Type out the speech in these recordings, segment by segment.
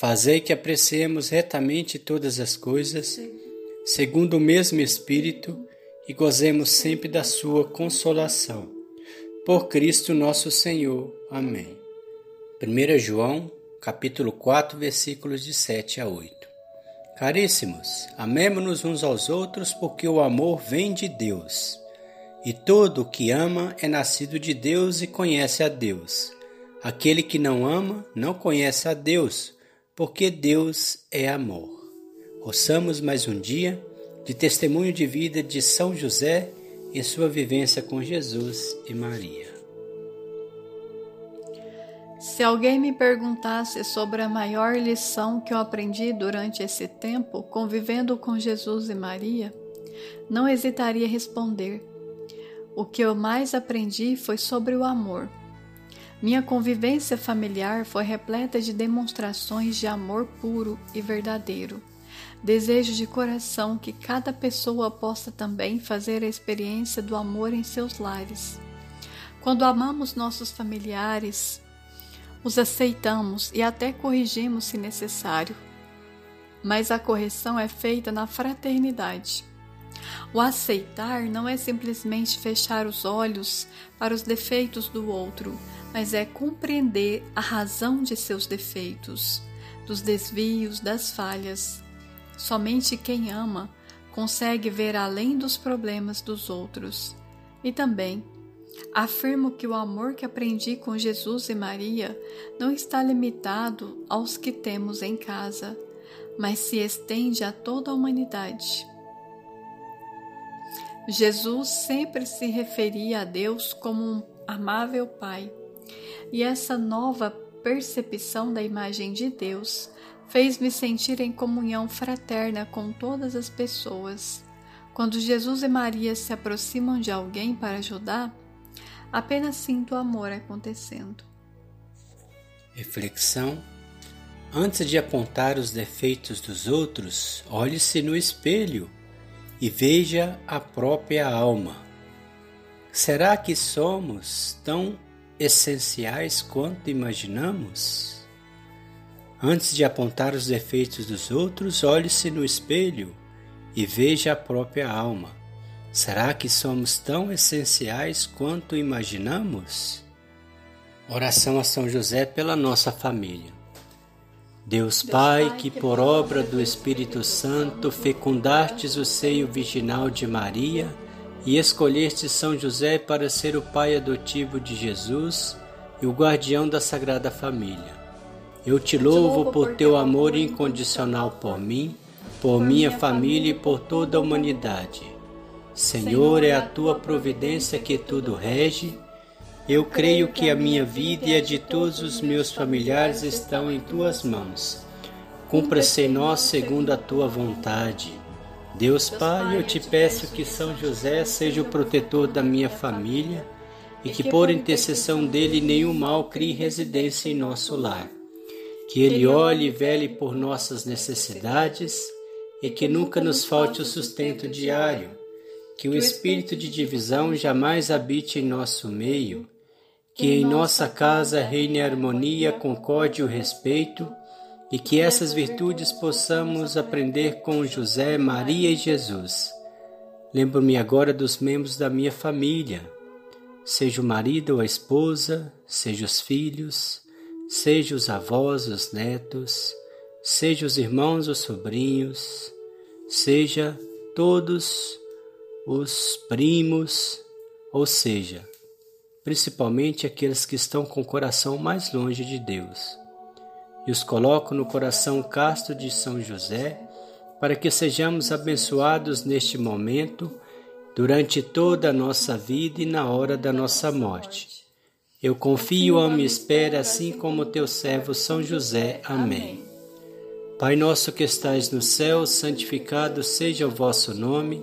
Fazei que apreciemos retamente todas as coisas, segundo o mesmo Espírito, e gozemos sempre da sua consolação. Por Cristo nosso Senhor. Amém. 1 João, capítulo 4, versículos de 7 a 8. Caríssimos, amemo-nos uns aos outros, porque o amor vem de Deus. E todo o que ama é nascido de Deus e conhece a Deus. Aquele que não ama não conhece a Deus, porque Deus é amor. Ouçamos mais um dia de testemunho de vida de São José em sua vivência com Jesus e Maria. Se alguém me perguntasse sobre a maior lição que eu aprendi durante esse tempo convivendo com Jesus e Maria, não hesitaria responder. O que eu mais aprendi foi sobre o amor. Minha convivência familiar foi repleta de demonstrações de amor puro e verdadeiro. Desejo de coração que cada pessoa possa também fazer a experiência do amor em seus lares. Quando amamos nossos familiares, os aceitamos e até corrigimos se necessário. Mas a correção é feita na fraternidade. O aceitar não é simplesmente fechar os olhos para os defeitos do outro, mas é compreender a razão de seus defeitos, dos desvios, das falhas. Somente quem ama consegue ver além dos problemas dos outros. E também afirmo que o amor que aprendi com Jesus e Maria não está limitado aos que temos em casa, mas se estende a toda a humanidade. Jesus sempre se referia a Deus como um amável Pai e essa nova percepção da imagem de Deus fez-me sentir em comunhão fraterna com todas as pessoas. Quando Jesus e Maria se aproximam de alguém para ajudar, apenas sinto o amor acontecendo. Reflexão: Antes de apontar os defeitos dos outros, olhe-se no espelho e veja a própria alma. Será que somos tão essenciais quanto imaginamos? Antes de apontar os defeitos dos outros, olhe-se no espelho e veja a própria alma. Será que somos tão essenciais quanto imaginamos? Oração a São José pela nossa família. Deus Pai, que por obra do Espírito Santo fecundastes o seio virginal de Maria, e escolheste São José para ser o pai adotivo de Jesus e o guardião da Sagrada Família. Eu te louvo por teu amor incondicional por mim, por minha família e por toda a humanidade. Senhor, é a tua providência que tudo rege. Eu creio que a minha vida e a de todos os meus familiares estão em tuas mãos. Cumpra-se em nós segundo a tua vontade Deus Pai, eu te peço que São José seja o protetor da minha família e que por intercessão dele nenhum mal crie residência em nosso lar. Que ele olhe e vele por nossas necessidades e que nunca nos falte o sustento diário. Que o espírito de divisão jamais habite em nosso meio. Que em nossa casa reine a harmonia, concórdia e o respeito e que essas virtudes possamos aprender com José, Maria e Jesus. Lembro-me agora dos membros da minha família, seja o marido ou a esposa, seja os filhos, seja os avós, os netos, seja os irmãos ou sobrinhos, seja todos os primos, ou seja, principalmente aqueles que estão com o coração mais longe de Deus e os coloco no coração casto de São José, para que sejamos abençoados neste momento, durante toda a nossa vida e na hora da nossa morte. Eu confio, amo e espero, assim como teu servo São José. Amém. Pai nosso que estais no céu, santificado seja o vosso nome.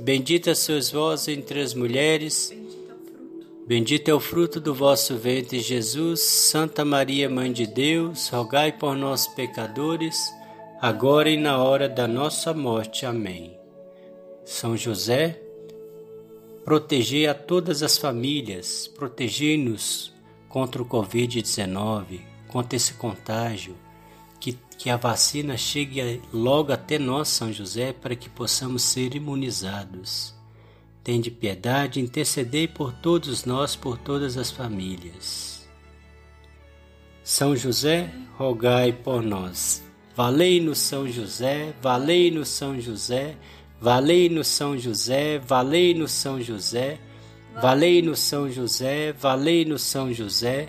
Bendita sois vós entre as mulheres, bendito é o fruto do vosso ventre, Jesus. Santa Maria, Mãe de Deus, rogai por nós, pecadores, agora e na hora da nossa morte. Amém. São José, protegei a todas as famílias, protegei-nos contra o Covid-19, contra esse contágio, que, que a vacina chegue logo até nós, São José, para que possamos ser imunizados. Tende piedade, intercedei por todos nós, por todas as famílias. São José, rogai por nós. Valei-nos São José, valei-nos São José, valei-nos São José, valei-nos São José, valei-nos São José, valei-nos São José,